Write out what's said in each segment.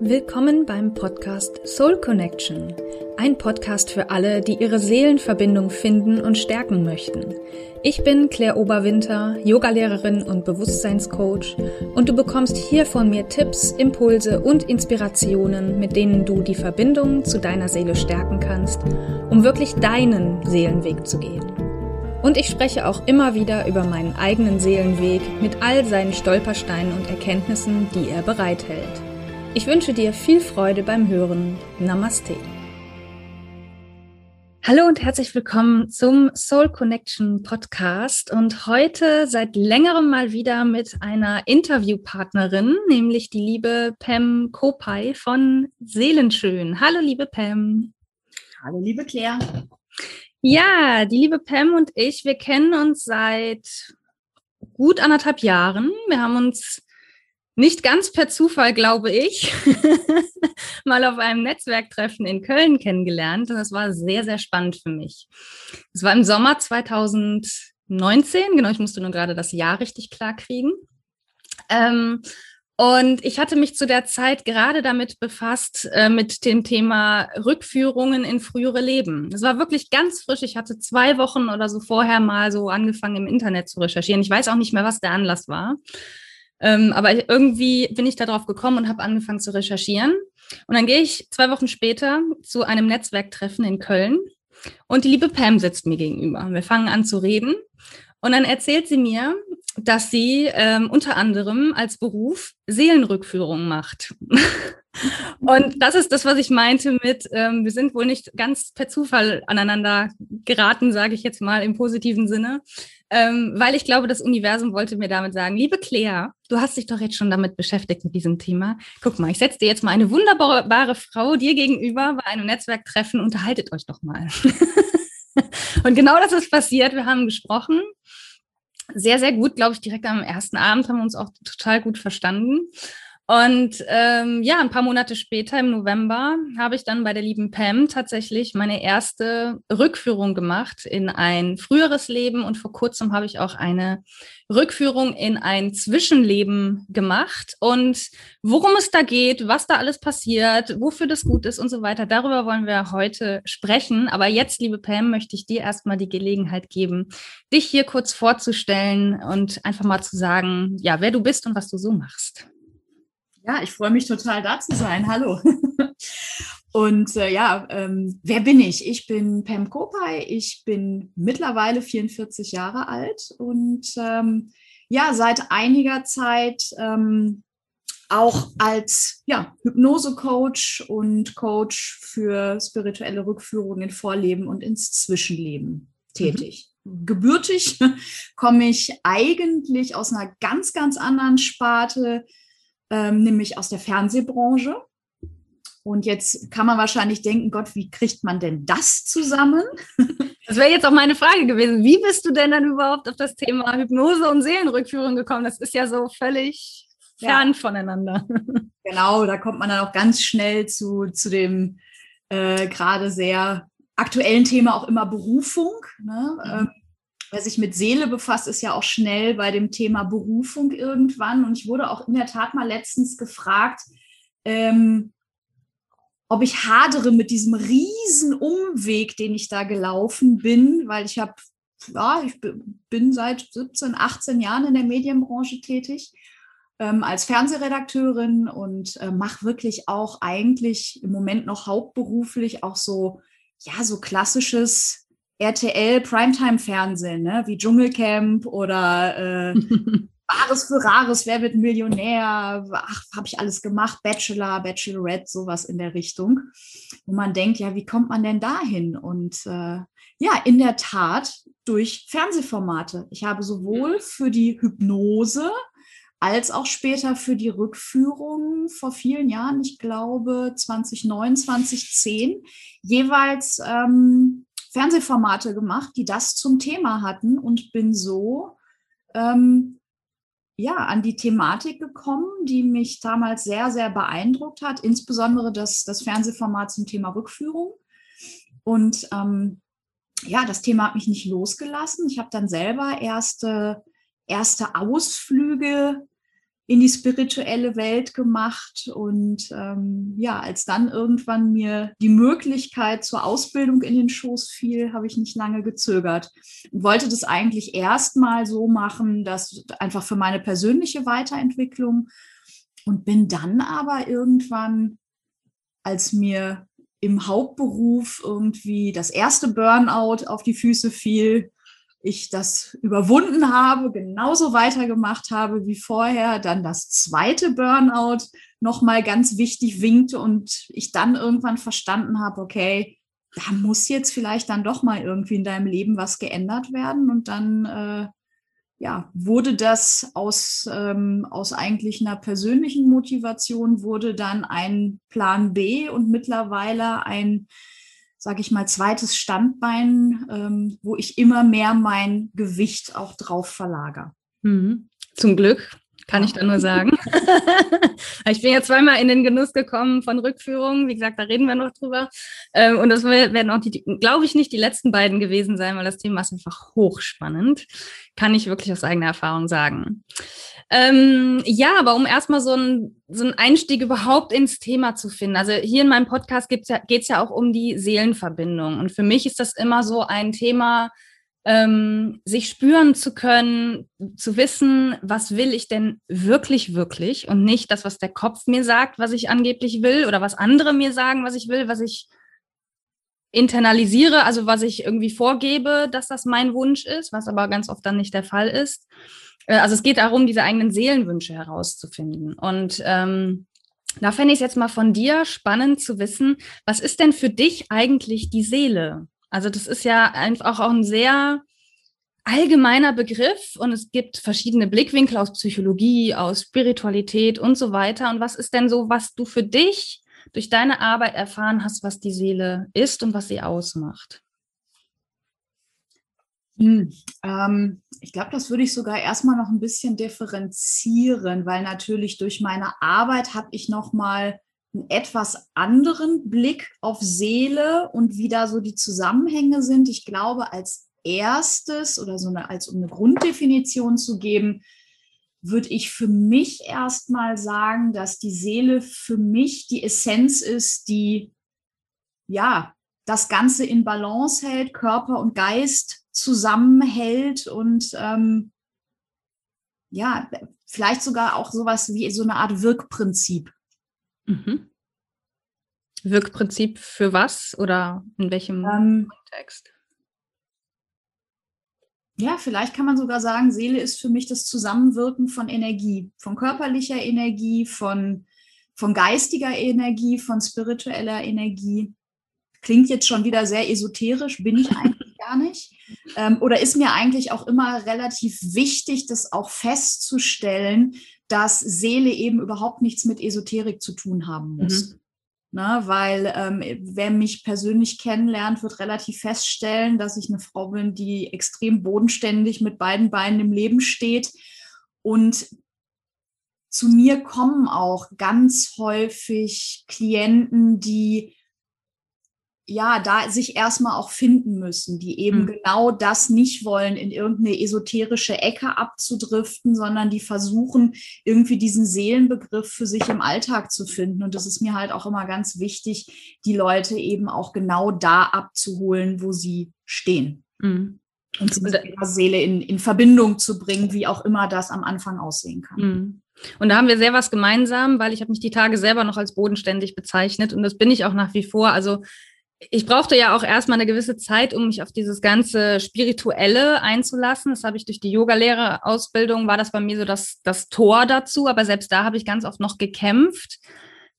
Willkommen beim Podcast Soul Connection. Ein Podcast für alle, die ihre Seelenverbindung finden und stärken möchten. Ich bin Claire Oberwinter, Yogalehrerin und Bewusstseinscoach und du bekommst hier von mir Tipps, Impulse und Inspirationen, mit denen du die Verbindung zu deiner Seele stärken kannst, um wirklich deinen Seelenweg zu gehen. Und ich spreche auch immer wieder über meinen eigenen Seelenweg mit all seinen Stolpersteinen und Erkenntnissen, die er bereithält. Ich wünsche dir viel Freude beim Hören. Namaste. Hallo und herzlich willkommen zum Soul Connection Podcast und heute seit längerem mal wieder mit einer Interviewpartnerin, nämlich die liebe Pam Kopay von Seelenschön. Hallo liebe Pam. Hallo liebe Claire. Ja, die liebe Pam und ich, wir kennen uns seit gut anderthalb Jahren. Wir haben uns nicht ganz per Zufall, glaube ich, mal auf einem Netzwerktreffen in Köln kennengelernt. Und das war sehr, sehr spannend für mich. Es war im Sommer 2019, genau, ich musste nur gerade das Jahr richtig klar kriegen. Ähm, und ich hatte mich zu der Zeit gerade damit befasst, äh, mit dem Thema Rückführungen in frühere Leben. Es war wirklich ganz frisch. Ich hatte zwei Wochen oder so vorher mal so angefangen, im Internet zu recherchieren. Ich weiß auch nicht mehr, was der Anlass war. Ähm, aber irgendwie bin ich darauf gekommen und habe angefangen zu recherchieren. Und dann gehe ich zwei Wochen später zu einem Netzwerktreffen in Köln und die liebe Pam sitzt mir gegenüber. Wir fangen an zu reden und dann erzählt sie mir, dass sie ähm, unter anderem als Beruf Seelenrückführung macht. und das ist das, was ich meinte mit, ähm, wir sind wohl nicht ganz per Zufall aneinander geraten, sage ich jetzt mal im positiven Sinne, ähm, weil ich glaube, das Universum wollte mir damit sagen, liebe Claire, du hast dich doch jetzt schon damit beschäftigt mit diesem Thema. Guck mal, ich setze dir jetzt mal eine wunderbare Frau dir gegenüber bei einem Netzwerktreffen, unterhaltet euch doch mal. und genau das ist passiert. Wir haben gesprochen sehr, sehr gut, glaube ich, direkt am ersten Abend haben wir uns auch total gut verstanden. Und ähm, ja, ein paar Monate später, im November, habe ich dann bei der lieben Pam tatsächlich meine erste Rückführung gemacht in ein früheres Leben. Und vor kurzem habe ich auch eine Rückführung in ein Zwischenleben gemacht. Und worum es da geht, was da alles passiert, wofür das gut ist und so weiter, darüber wollen wir heute sprechen. Aber jetzt, liebe Pam, möchte ich dir erstmal die Gelegenheit geben, dich hier kurz vorzustellen und einfach mal zu sagen, ja, wer du bist und was du so machst. Ja, ich freue mich total da zu sein. Hallo. Und äh, ja, ähm, wer bin ich? Ich bin Pam Kopay. Ich bin mittlerweile 44 Jahre alt und ähm, ja, seit einiger Zeit ähm, auch als ja, Hypnose-Coach und Coach für spirituelle Rückführungen in Vorleben und ins Zwischenleben tätig. Mhm. Gebürtig komme ich eigentlich aus einer ganz, ganz anderen Sparte ähm, nämlich aus der Fernsehbranche. Und jetzt kann man wahrscheinlich denken, Gott, wie kriegt man denn das zusammen? Das wäre jetzt auch meine Frage gewesen. Wie bist du denn dann überhaupt auf das Thema Hypnose und Seelenrückführung gekommen? Das ist ja so völlig fern ja. voneinander. Genau, da kommt man dann auch ganz schnell zu, zu dem äh, gerade sehr aktuellen Thema auch immer Berufung. Ne? Mhm. Ähm, wer sich mit Seele befasst, ist ja auch schnell bei dem Thema Berufung irgendwann. Und ich wurde auch in der Tat mal letztens gefragt, ähm, ob ich hadere mit diesem riesen Umweg, den ich da gelaufen bin, weil ich habe, ja, ich bin seit 17, 18 Jahren in der Medienbranche tätig ähm, als Fernsehredakteurin und äh, mache wirklich auch eigentlich im Moment noch hauptberuflich auch so, ja, so klassisches RTL Primetime-Fernsehen, ne? wie Dschungelcamp oder äh, Bares für Rares, Wer wird Millionär, ach, habe ich alles gemacht, Bachelor, Bachelorette, sowas in der Richtung, wo man denkt, ja, wie kommt man denn dahin? Und äh, ja, in der Tat durch Fernsehformate. Ich habe sowohl für die Hypnose als auch später für die Rückführung vor vielen Jahren, ich glaube 2009, 2010, jeweils ähm, Fernsehformate gemacht, die das zum Thema hatten und bin so ähm, ja, an die Thematik gekommen, die mich damals sehr, sehr beeindruckt hat, insbesondere das, das Fernsehformat zum Thema Rückführung. Und ähm, ja, das Thema hat mich nicht losgelassen. Ich habe dann selber erste, erste Ausflüge in die spirituelle Welt gemacht und ähm, ja, als dann irgendwann mir die Möglichkeit zur Ausbildung in den Schoß fiel, habe ich nicht lange gezögert und wollte das eigentlich erstmal so machen, dass einfach für meine persönliche Weiterentwicklung und bin dann aber irgendwann, als mir im Hauptberuf irgendwie das erste Burnout auf die Füße fiel, ich das überwunden habe, genauso weitergemacht habe wie vorher, dann das zweite Burnout nochmal ganz wichtig winkte und ich dann irgendwann verstanden habe, okay, da muss jetzt vielleicht dann doch mal irgendwie in deinem Leben was geändert werden. Und dann äh, ja, wurde das aus, ähm, aus eigentlich einer persönlichen Motivation, wurde dann ein Plan B und mittlerweile ein sage ich mal, zweites Standbein, ähm, wo ich immer mehr mein Gewicht auch drauf verlagere. Mhm. Zum Glück, kann ich da nur sagen. ich bin ja zweimal in den Genuss gekommen von Rückführungen. Wie gesagt, da reden wir noch drüber. Ähm, und das werden auch, die, glaube ich, nicht die letzten beiden gewesen sein, weil das Thema ist einfach hochspannend. Kann ich wirklich aus eigener Erfahrung sagen. Ähm, ja, aber um erstmal so, ein, so einen Einstieg überhaupt ins Thema zu finden. Also hier in meinem Podcast ja, geht es ja auch um die Seelenverbindung. Und für mich ist das immer so ein Thema, ähm, sich spüren zu können, zu wissen, was will ich denn wirklich, wirklich und nicht das, was der Kopf mir sagt, was ich angeblich will oder was andere mir sagen, was ich will, was ich internalisiere, also was ich irgendwie vorgebe, dass das mein Wunsch ist, was aber ganz oft dann nicht der Fall ist. Äh, also es geht darum, diese eigenen Seelenwünsche herauszufinden. Und ähm, da fände ich es jetzt mal von dir spannend zu wissen, was ist denn für dich eigentlich die Seele? Also das ist ja einfach auch ein sehr allgemeiner Begriff und es gibt verschiedene Blickwinkel aus Psychologie, aus Spiritualität und so weiter. Und was ist denn so, was du für dich durch deine Arbeit erfahren hast, was die Seele ist und was sie ausmacht? Hm, ähm, ich glaube, das würde ich sogar erstmal noch ein bisschen differenzieren, weil natürlich durch meine Arbeit habe ich noch mal einen etwas anderen Blick auf Seele und wie da so die Zusammenhänge sind. Ich glaube, als erstes oder so eine, als um eine Grunddefinition zu geben, würde ich für mich erstmal sagen, dass die Seele für mich die Essenz ist, die ja das Ganze in Balance hält, Körper und Geist zusammenhält und ähm, ja, vielleicht sogar auch sowas wie so eine Art Wirkprinzip. Mhm. Wirkprinzip für was oder in welchem ähm, Kontext? Ja, vielleicht kann man sogar sagen, Seele ist für mich das Zusammenwirken von Energie, von körperlicher Energie, von, von geistiger Energie, von spiritueller Energie. Klingt jetzt schon wieder sehr esoterisch, bin ich eigentlich gar nicht. Ähm, oder ist mir eigentlich auch immer relativ wichtig, das auch festzustellen, dass Seele eben überhaupt nichts mit Esoterik zu tun haben muss. Mhm. Ne, weil ähm, wer mich persönlich kennenlernt, wird relativ feststellen, dass ich eine Frau bin, die extrem bodenständig mit beiden Beinen im Leben steht. Und zu mir kommen auch ganz häufig Klienten, die ja, da sich erstmal auch finden müssen, die eben mhm. genau das nicht wollen, in irgendeine esoterische Ecke abzudriften, sondern die versuchen, irgendwie diesen Seelenbegriff für sich im Alltag zu finden. Und das ist mir halt auch immer ganz wichtig, die Leute eben auch genau da abzuholen, wo sie stehen. Mhm. Und sie mit ihrer Seele in, in Verbindung zu bringen, wie auch immer das am Anfang aussehen kann. Mhm. Und da haben wir sehr was gemeinsam, weil ich habe mich die Tage selber noch als bodenständig bezeichnet und das bin ich auch nach wie vor. Also ich brauchte ja auch erstmal eine gewisse Zeit, um mich auf dieses ganze Spirituelle einzulassen. Das habe ich durch die Yogalehrerausbildung, war das bei mir so das, das Tor dazu. Aber selbst da habe ich ganz oft noch gekämpft,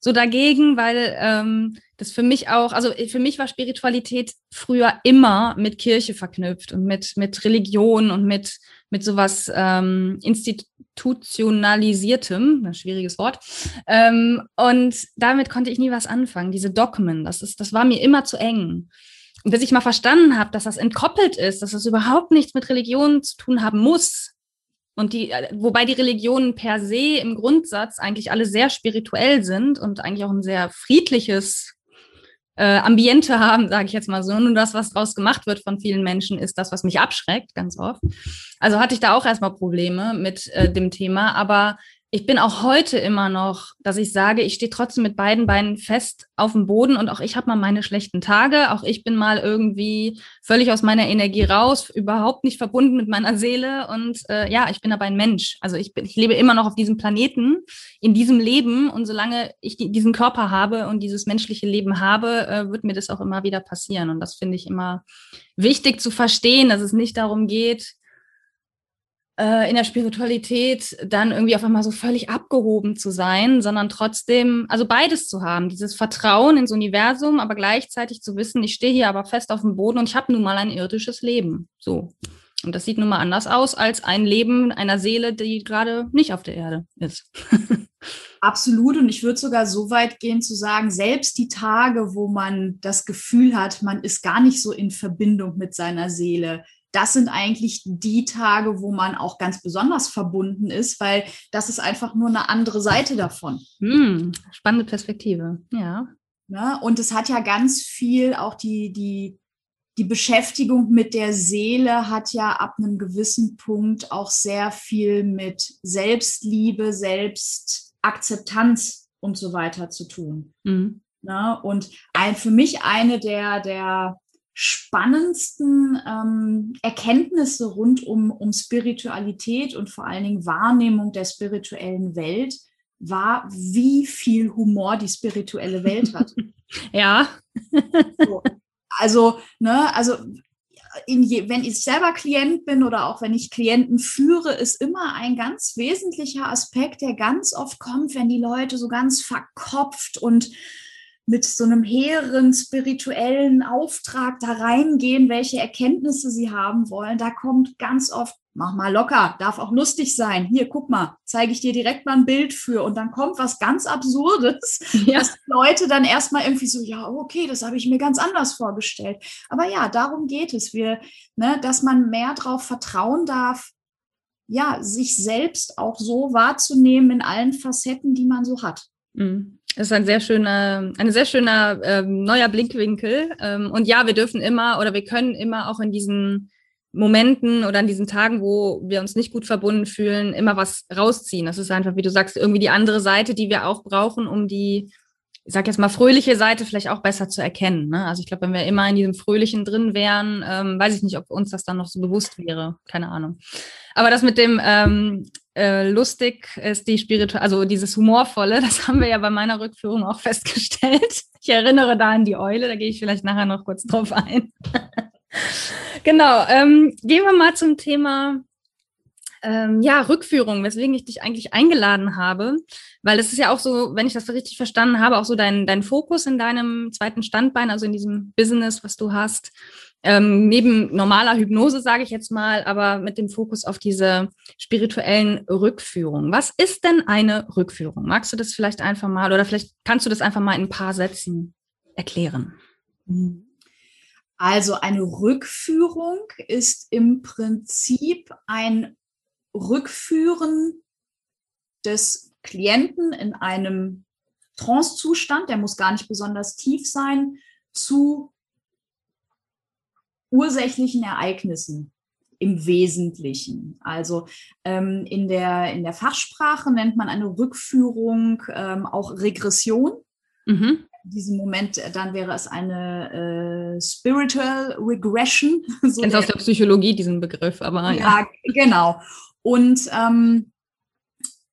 so dagegen, weil ähm, das für mich auch, also für mich war Spiritualität früher immer mit Kirche verknüpft und mit, mit Religion und mit, mit sowas ähm, institutionalisiertem, ein schwieriges Wort. Ähm, und damit konnte ich nie was anfangen, diese Dogmen, das, ist, das war mir immer zu eng. Und bis ich mal verstanden habe, dass das entkoppelt ist, dass das überhaupt nichts mit Religion zu tun haben muss, und die, äh, wobei die Religionen per se im Grundsatz eigentlich alle sehr spirituell sind und eigentlich auch ein sehr friedliches äh, Ambiente haben, sage ich jetzt mal so. Und das, was draus gemacht wird von vielen Menschen, ist das, was mich abschreckt, ganz oft. Also hatte ich da auch erstmal Probleme mit äh, dem Thema. Aber ich bin auch heute immer noch, dass ich sage, ich stehe trotzdem mit beiden Beinen fest auf dem Boden und auch ich habe mal meine schlechten Tage. Auch ich bin mal irgendwie völlig aus meiner Energie raus, überhaupt nicht verbunden mit meiner Seele. Und äh, ja, ich bin aber ein Mensch. Also ich, bin, ich lebe immer noch auf diesem Planeten, in diesem Leben. Und solange ich die, diesen Körper habe und dieses menschliche Leben habe, äh, wird mir das auch immer wieder passieren. Und das finde ich immer wichtig zu verstehen, dass es nicht darum geht, in der Spiritualität dann irgendwie auf einmal so völlig abgehoben zu sein, sondern trotzdem, also beides zu haben, dieses Vertrauen ins Universum, aber gleichzeitig zu wissen, ich stehe hier aber fest auf dem Boden und ich habe nun mal ein irdisches Leben. So. Und das sieht nun mal anders aus als ein Leben einer Seele, die gerade nicht auf der Erde ist. Absolut. Und ich würde sogar so weit gehen zu sagen, selbst die Tage, wo man das Gefühl hat, man ist gar nicht so in Verbindung mit seiner Seele, das sind eigentlich die Tage, wo man auch ganz besonders verbunden ist, weil das ist einfach nur eine andere Seite davon. Hm, spannende Perspektive, ja. Ne? Und es hat ja ganz viel auch die, die, die Beschäftigung mit der Seele hat ja ab einem gewissen Punkt auch sehr viel mit Selbstliebe, Selbstakzeptanz und so weiter zu tun. Mhm. Ne? und ein, für mich eine der, der spannendsten ähm, Erkenntnisse rund um, um Spiritualität und vor allen Dingen Wahrnehmung der spirituellen Welt war, wie viel Humor die spirituelle Welt hat. ja. so. Also, ne, also je, wenn ich selber Klient bin oder auch wenn ich Klienten führe, ist immer ein ganz wesentlicher Aspekt, der ganz oft kommt, wenn die Leute so ganz verkopft und mit so einem hehren spirituellen Auftrag da reingehen, welche Erkenntnisse sie haben wollen, da kommt ganz oft, mach mal locker, darf auch lustig sein. Hier, guck mal, zeige ich dir direkt mal ein Bild für. Und dann kommt was ganz Absurdes, ja. dass Leute dann erstmal irgendwie so, ja, okay, das habe ich mir ganz anders vorgestellt. Aber ja, darum geht es. Wir, ne, dass man mehr darauf vertrauen darf, ja, sich selbst auch so wahrzunehmen in allen Facetten, die man so hat. Mhm. Das ist ein sehr schöner, ein sehr schöner ähm, neuer Blickwinkel. Ähm, und ja, wir dürfen immer oder wir können immer auch in diesen Momenten oder an diesen Tagen, wo wir uns nicht gut verbunden fühlen, immer was rausziehen. Das ist einfach, wie du sagst, irgendwie die andere Seite, die wir auch brauchen, um die, ich sag jetzt mal, fröhliche Seite vielleicht auch besser zu erkennen. Ne? Also ich glaube, wenn wir immer in diesem Fröhlichen drin wären, ähm, weiß ich nicht, ob uns das dann noch so bewusst wäre. Keine Ahnung. Aber das mit dem ähm, äh, lustig ist die Spiritual, also dieses Humorvolle, das haben wir ja bei meiner Rückführung auch festgestellt. Ich erinnere da an die Eule, da gehe ich vielleicht nachher noch kurz drauf ein. genau, ähm, gehen wir mal zum Thema ähm, ja, Rückführung, weswegen ich dich eigentlich eingeladen habe, weil das ist ja auch so, wenn ich das richtig verstanden habe, auch so dein, dein Fokus in deinem zweiten Standbein, also in diesem Business, was du hast ähm, neben normaler Hypnose, sage ich jetzt mal, aber mit dem Fokus auf diese spirituellen Rückführungen. Was ist denn eine Rückführung? Magst du das vielleicht einfach mal oder vielleicht kannst du das einfach mal in ein paar Sätzen erklären? Also eine Rückführung ist im Prinzip ein Rückführen des Klienten in einem Trancezustand, der muss gar nicht besonders tief sein, zu ursächlichen Ereignissen im Wesentlichen. Also ähm, in, der, in der Fachsprache nennt man eine Rückführung ähm, auch Regression. Mhm. In diesem Moment, äh, dann wäre es eine äh, Spiritual Regression. So Kennst aus der Psychologie diesen Begriff, aber ja. ja genau. Und ähm,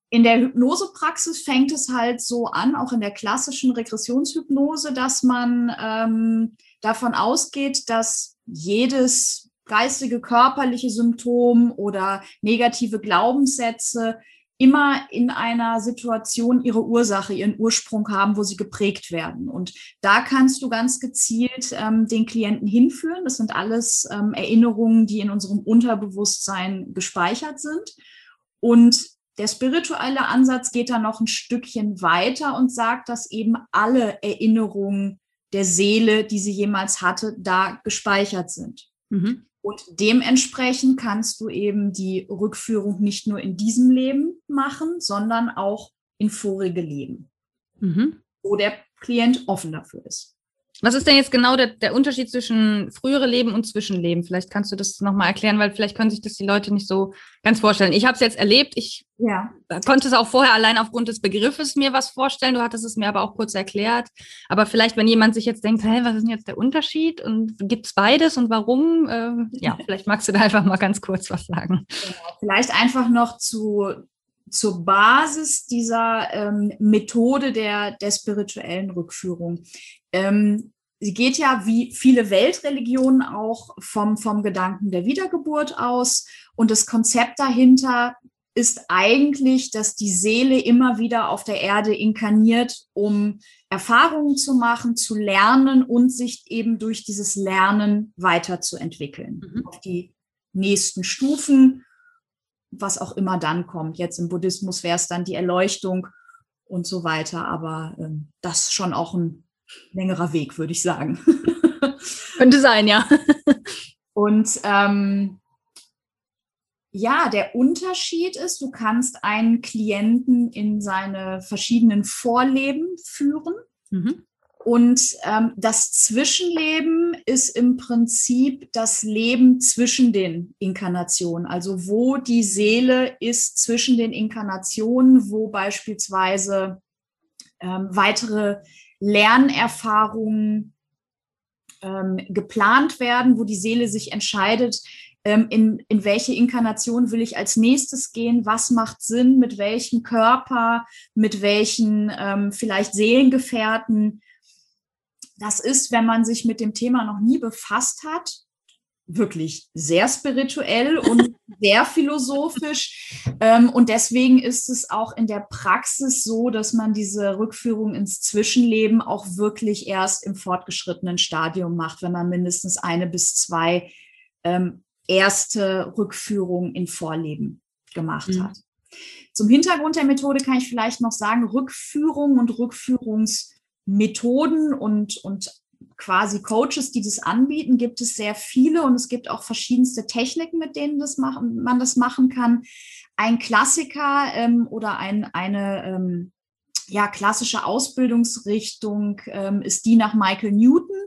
in der Hypnosepraxis fängt es halt so an, auch in der klassischen Regressionshypnose, dass man ähm, davon ausgeht, dass jedes geistige, körperliche Symptom oder negative Glaubenssätze immer in einer Situation ihre Ursache, ihren Ursprung haben, wo sie geprägt werden. Und da kannst du ganz gezielt ähm, den Klienten hinführen. Das sind alles ähm, Erinnerungen, die in unserem Unterbewusstsein gespeichert sind. Und der spirituelle Ansatz geht da noch ein Stückchen weiter und sagt, dass eben alle Erinnerungen der Seele, die sie jemals hatte, da gespeichert sind. Mhm. Und dementsprechend kannst du eben die Rückführung nicht nur in diesem Leben machen, sondern auch in vorige Leben, mhm. wo der Klient offen dafür ist. Was ist denn jetzt genau der, der Unterschied zwischen frühere Leben und Zwischenleben? Vielleicht kannst du das nochmal erklären, weil vielleicht können sich das die Leute nicht so ganz vorstellen. Ich habe es jetzt erlebt. Ich ja. konnte es auch vorher allein aufgrund des Begriffes mir was vorstellen. Du hattest es mir aber auch kurz erklärt. Aber vielleicht, wenn jemand sich jetzt denkt, hey, was ist denn jetzt der Unterschied und gibt es beides und warum? Ähm, ja, vielleicht magst du da einfach mal ganz kurz was sagen. Genau. Vielleicht einfach noch zu zur Basis dieser ähm, Methode der, der spirituellen Rückführung. Ähm, sie geht ja wie viele Weltreligionen auch vom, vom Gedanken der Wiedergeburt aus. Und das Konzept dahinter ist eigentlich, dass die Seele immer wieder auf der Erde inkarniert, um Erfahrungen zu machen, zu lernen und sich eben durch dieses Lernen weiterzuentwickeln mhm. auf die nächsten Stufen, was auch immer dann kommt. Jetzt im Buddhismus wäre es dann die Erleuchtung und so weiter, aber ähm, das schon auch ein längerer Weg, würde ich sagen. Könnte sein, ja. Und ähm, ja, der Unterschied ist, du kannst einen Klienten in seine verschiedenen Vorleben führen. Mhm. Und ähm, das Zwischenleben ist im Prinzip das Leben zwischen den Inkarnationen, also wo die Seele ist zwischen den Inkarnationen, wo beispielsweise ähm, weitere Lernerfahrungen ähm, geplant werden, wo die Seele sich entscheidet, ähm, in, in welche Inkarnation will ich als nächstes gehen, was macht Sinn, mit welchem Körper, mit welchen ähm, vielleicht Seelengefährten. Das ist, wenn man sich mit dem Thema noch nie befasst hat, wirklich sehr spirituell und sehr philosophisch. Ähm, und deswegen ist es auch in der Praxis so, dass man diese Rückführung ins Zwischenleben auch wirklich erst im fortgeschrittenen Stadium macht, wenn man mindestens eine bis zwei ähm, erste Rückführungen in Vorleben gemacht mhm. hat. Zum Hintergrund der Methode kann ich vielleicht noch sagen, Rückführung und Rückführungsmethoden und, und quasi Coaches, die das anbieten, gibt es sehr viele und es gibt auch verschiedenste Techniken, mit denen das machen, man das machen kann. Ein Klassiker ähm, oder ein, eine ähm, ja, klassische Ausbildungsrichtung ähm, ist die nach Michael Newton.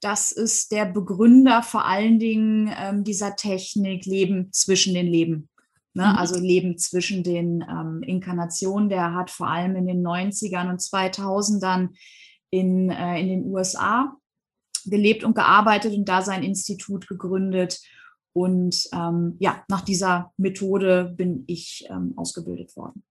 Das ist der Begründer vor allen Dingen ähm, dieser Technik Leben zwischen den Leben. Ne? Mhm. Also Leben zwischen den ähm, Inkarnationen. Der hat vor allem in den 90ern und 2000ern in, äh, in den USA gelebt und gearbeitet und da sein Institut gegründet. Und ähm, ja, nach dieser Methode bin ich ähm, ausgebildet worden.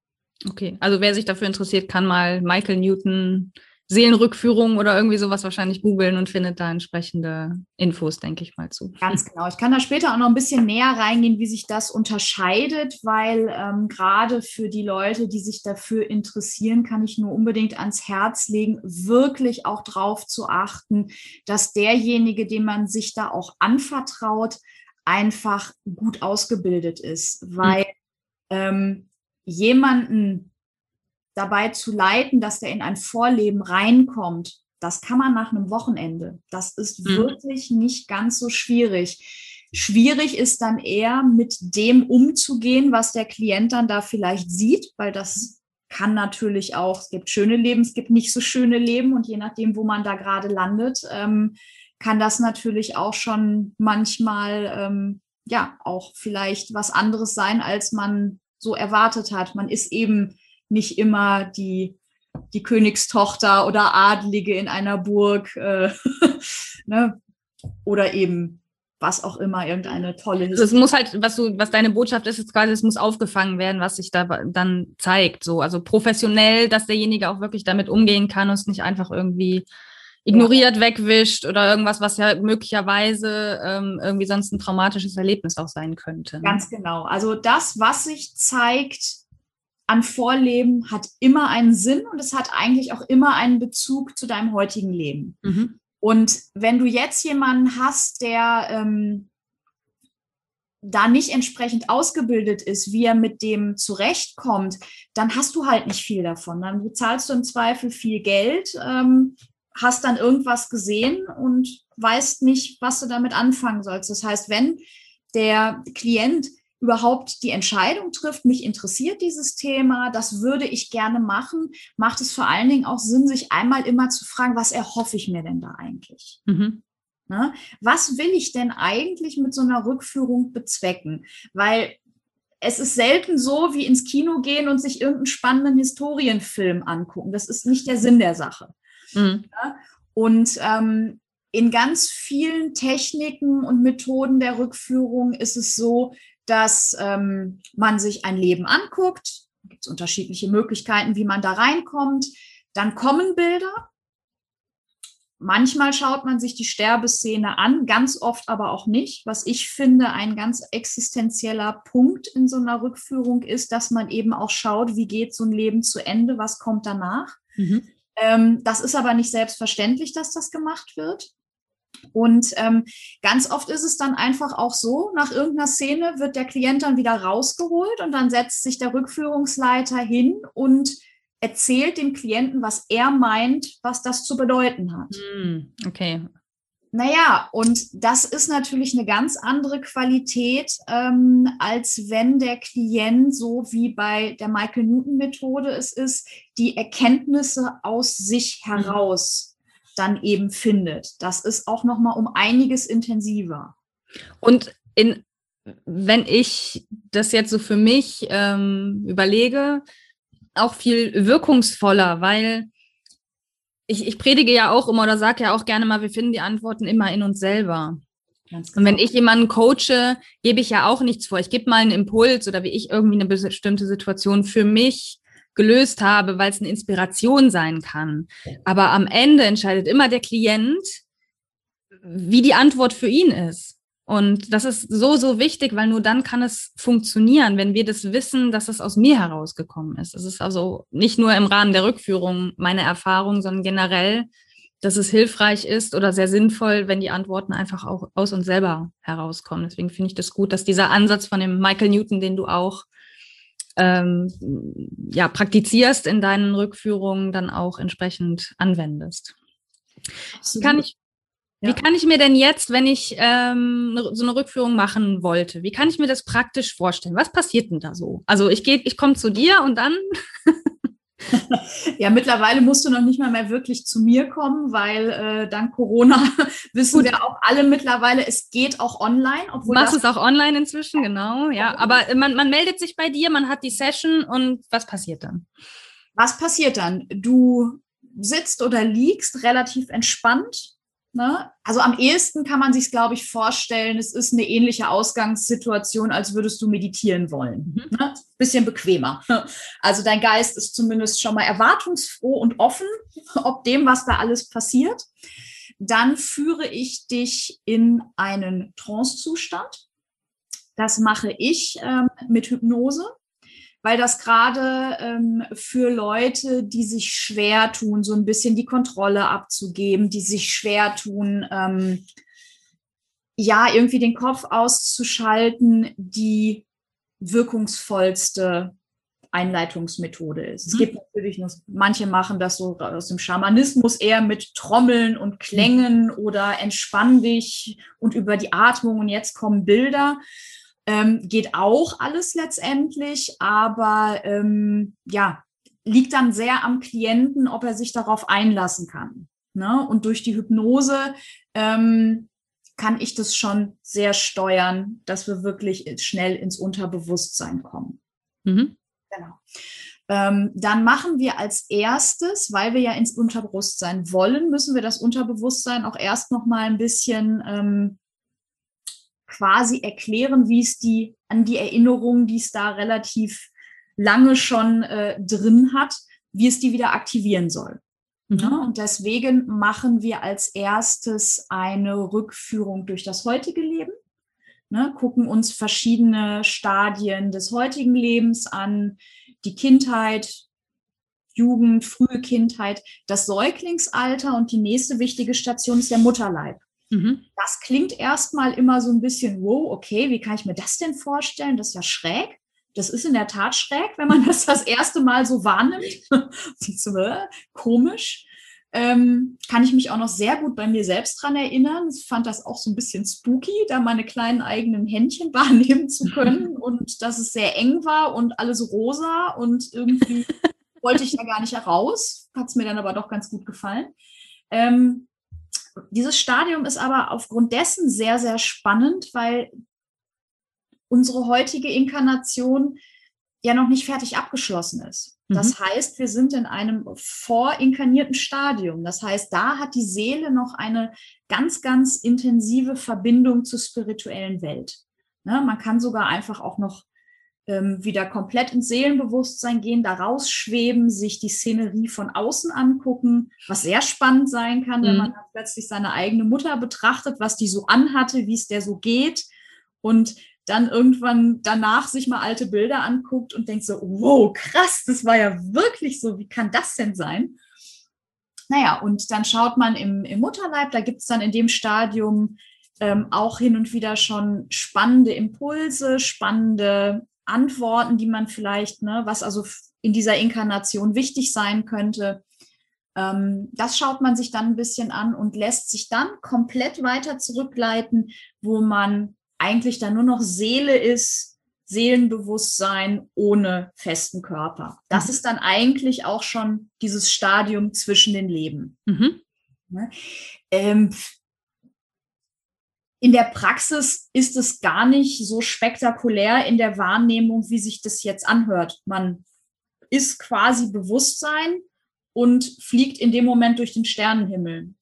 Okay, also wer sich dafür interessiert, kann mal Michael Newton Seelenrückführung oder irgendwie sowas wahrscheinlich googeln und findet da entsprechende Infos, denke ich mal zu. Ganz genau. Ich kann da später auch noch ein bisschen näher reingehen, wie sich das unterscheidet, weil ähm, gerade für die Leute, die sich dafür interessieren, kann ich nur unbedingt ans Herz legen, wirklich auch darauf zu achten, dass derjenige, dem man sich da auch anvertraut, einfach gut ausgebildet ist, weil mhm. ähm, jemanden dabei zu leiten, dass der in ein Vorleben reinkommt, das kann man nach einem Wochenende. Das ist mhm. wirklich nicht ganz so schwierig. Schwierig ist dann eher, mit dem umzugehen, was der Klient dann da vielleicht sieht, weil das kann natürlich auch, es gibt schöne Leben, es gibt nicht so schöne Leben und je nachdem, wo man da gerade landet, ähm, kann das natürlich auch schon manchmal, ähm, ja, auch vielleicht was anderes sein, als man so erwartet hat. Man ist eben nicht immer die, die Königstochter oder Adlige in einer Burg äh, ne? oder eben was auch immer, irgendeine tolle also Es muss halt, was du, was deine Botschaft ist, ist quasi, es muss aufgefangen werden, was sich da dann zeigt. So, also professionell, dass derjenige auch wirklich damit umgehen kann und es nicht einfach irgendwie ignoriert, ja. wegwischt oder irgendwas, was ja möglicherweise ähm, irgendwie sonst ein traumatisches Erlebnis auch sein könnte. Ne? Ganz genau. Also das, was sich zeigt, an Vorleben hat immer einen Sinn und es hat eigentlich auch immer einen Bezug zu deinem heutigen Leben. Mhm. Und wenn du jetzt jemanden hast, der ähm, da nicht entsprechend ausgebildet ist, wie er mit dem zurechtkommt, dann hast du halt nicht viel davon. Dann bezahlst du im Zweifel viel Geld, ähm, hast dann irgendwas gesehen und weißt nicht, was du damit anfangen sollst. Das heißt, wenn der Klient überhaupt die Entscheidung trifft, mich interessiert dieses Thema, das würde ich gerne machen, macht es vor allen Dingen auch Sinn, sich einmal immer zu fragen, was erhoffe ich mir denn da eigentlich? Mhm. Ne? Was will ich denn eigentlich mit so einer Rückführung bezwecken? Weil es ist selten so, wie ins Kino gehen und sich irgendeinen spannenden Historienfilm angucken. Das ist nicht der Sinn der Sache. Mhm. Ja? Und ähm, in ganz vielen Techniken und Methoden der Rückführung ist es so, dass ähm, man sich ein Leben anguckt. Da gibt es unterschiedliche Möglichkeiten, wie man da reinkommt. Dann kommen Bilder. Manchmal schaut man sich die Sterbeszene an, ganz oft aber auch nicht. Was ich finde, ein ganz existenzieller Punkt in so einer Rückführung ist, dass man eben auch schaut, wie geht so ein Leben zu Ende, was kommt danach. Mhm. Ähm, das ist aber nicht selbstverständlich, dass das gemacht wird. Und ähm, ganz oft ist es dann einfach auch so, nach irgendeiner Szene wird der Klient dann wieder rausgeholt und dann setzt sich der Rückführungsleiter hin und erzählt dem Klienten, was er meint, was das zu bedeuten hat. Hm, okay. Naja, und das ist natürlich eine ganz andere Qualität, ähm, als wenn der Klient, so wie bei der Michael Newton-Methode es ist, die Erkenntnisse aus sich hm. heraus dann eben findet. Das ist auch noch mal um einiges intensiver. Und in, wenn ich das jetzt so für mich ähm, überlege, auch viel wirkungsvoller, weil ich, ich predige ja auch immer oder sage ja auch gerne mal, wir finden die Antworten immer in uns selber. Und wenn genau. ich jemanden coache, gebe ich ja auch nichts vor. Ich gebe mal einen Impuls oder wie ich irgendwie eine bestimmte Situation für mich gelöst habe, weil es eine Inspiration sein kann. Aber am Ende entscheidet immer der Klient, wie die Antwort für ihn ist. Und das ist so, so wichtig, weil nur dann kann es funktionieren, wenn wir das wissen, dass es aus mir herausgekommen ist. Es ist also nicht nur im Rahmen der Rückführung meine Erfahrung, sondern generell, dass es hilfreich ist oder sehr sinnvoll, wenn die Antworten einfach auch aus uns selber herauskommen. Deswegen finde ich das gut, dass dieser Ansatz von dem Michael Newton, den du auch ähm, ja, praktizierst in deinen Rückführungen, dann auch entsprechend anwendest. Wie kann ich, ja. wie kann ich mir denn jetzt, wenn ich ähm, so eine Rückführung machen wollte, wie kann ich mir das praktisch vorstellen? Was passiert denn da so? Also ich gehe, ich komme zu dir und dann ja, mittlerweile musst du noch nicht mal mehr wirklich zu mir kommen, weil äh, dank Corona wissen Gut. wir auch alle mittlerweile, es geht auch online. Obwohl Machst du es auch online inzwischen, genau, ja. Aber man, man meldet sich bei dir, man hat die Session und was passiert dann? Was passiert dann? Du sitzt oder liegst relativ entspannt Ne? Also am ehesten kann man sich, glaube ich, vorstellen, es ist eine ähnliche Ausgangssituation, als würdest du meditieren wollen. Mhm. Ne? Bisschen bequemer. Also dein Geist ist zumindest schon mal erwartungsfroh und offen, ob dem, was da alles passiert. Dann führe ich dich in einen Trance-Zustand. Das mache ich ähm, mit Hypnose weil das gerade ähm, für Leute, die sich schwer tun, so ein bisschen die Kontrolle abzugeben, die sich schwer tun, ähm, ja, irgendwie den Kopf auszuschalten, die wirkungsvollste Einleitungsmethode ist. Es mhm. gibt natürlich noch, manche machen das so aus dem Schamanismus eher mit Trommeln und Klängen mhm. oder entspann dich und über die Atmung und jetzt kommen Bilder. Ähm, geht auch alles letztendlich, aber ähm, ja, liegt dann sehr am Klienten, ob er sich darauf einlassen kann. Ne? Und durch die Hypnose ähm, kann ich das schon sehr steuern, dass wir wirklich schnell ins Unterbewusstsein kommen. Mhm. Genau. Ähm, dann machen wir als erstes, weil wir ja ins Unterbewusstsein wollen, müssen wir das Unterbewusstsein auch erst noch mal ein bisschen ähm, quasi erklären, wie es die an die Erinnerungen, die es da relativ lange schon äh, drin hat, wie es die wieder aktivieren soll. Mhm. Ja, und deswegen machen wir als erstes eine Rückführung durch das heutige Leben, ne, gucken uns verschiedene Stadien des heutigen Lebens an, die Kindheit, Jugend, frühe Kindheit, das Säuglingsalter und die nächste wichtige Station ist der Mutterleib. Mhm. Das klingt erstmal immer so ein bisschen, wow, okay, wie kann ich mir das denn vorstellen? Das ist ja schräg. Das ist in der Tat schräg, wenn man das das erste Mal so wahrnimmt. äh, komisch. ähm, kann ich mich auch noch sehr gut bei mir selbst dran erinnern. Ich fand das auch so ein bisschen spooky, da meine kleinen eigenen Händchen wahrnehmen zu können und dass es sehr eng war und alles rosa und irgendwie wollte ich da gar nicht heraus. Hat es mir dann aber doch ganz gut gefallen. Ähm, dieses Stadium ist aber aufgrund dessen sehr, sehr spannend, weil unsere heutige Inkarnation ja noch nicht fertig abgeschlossen ist. Das mhm. heißt, wir sind in einem vorinkarnierten Stadium. Das heißt, da hat die Seele noch eine ganz, ganz intensive Verbindung zur spirituellen Welt. Ne, man kann sogar einfach auch noch ähm, wieder komplett ins Seelenbewusstsein gehen, da rausschweben, sich die Szenerie von außen angucken, was sehr spannend sein kann, mhm. wenn man plötzlich seine eigene Mutter betrachtet, was die so anhatte, wie es der so geht. Und dann irgendwann danach sich mal alte Bilder anguckt und denkt so, wow, krass, das war ja wirklich so, wie kann das denn sein? Naja, und dann schaut man im, im Mutterleib, da gibt es dann in dem Stadium ähm, auch hin und wieder schon spannende Impulse, spannende Antworten, die man vielleicht, ne, was also in dieser Inkarnation wichtig sein könnte. Ähm, das schaut man sich dann ein bisschen an und lässt sich dann komplett weiter zurückleiten, wo man eigentlich dann nur noch Seele ist, Seelenbewusstsein ohne festen Körper. Das mhm. ist dann eigentlich auch schon dieses Stadium zwischen den Leben. Mhm. Ne? Ähm, in der Praxis ist es gar nicht so spektakulär in der Wahrnehmung, wie sich das jetzt anhört. Man ist quasi Bewusstsein und fliegt in dem Moment durch den Sternenhimmel.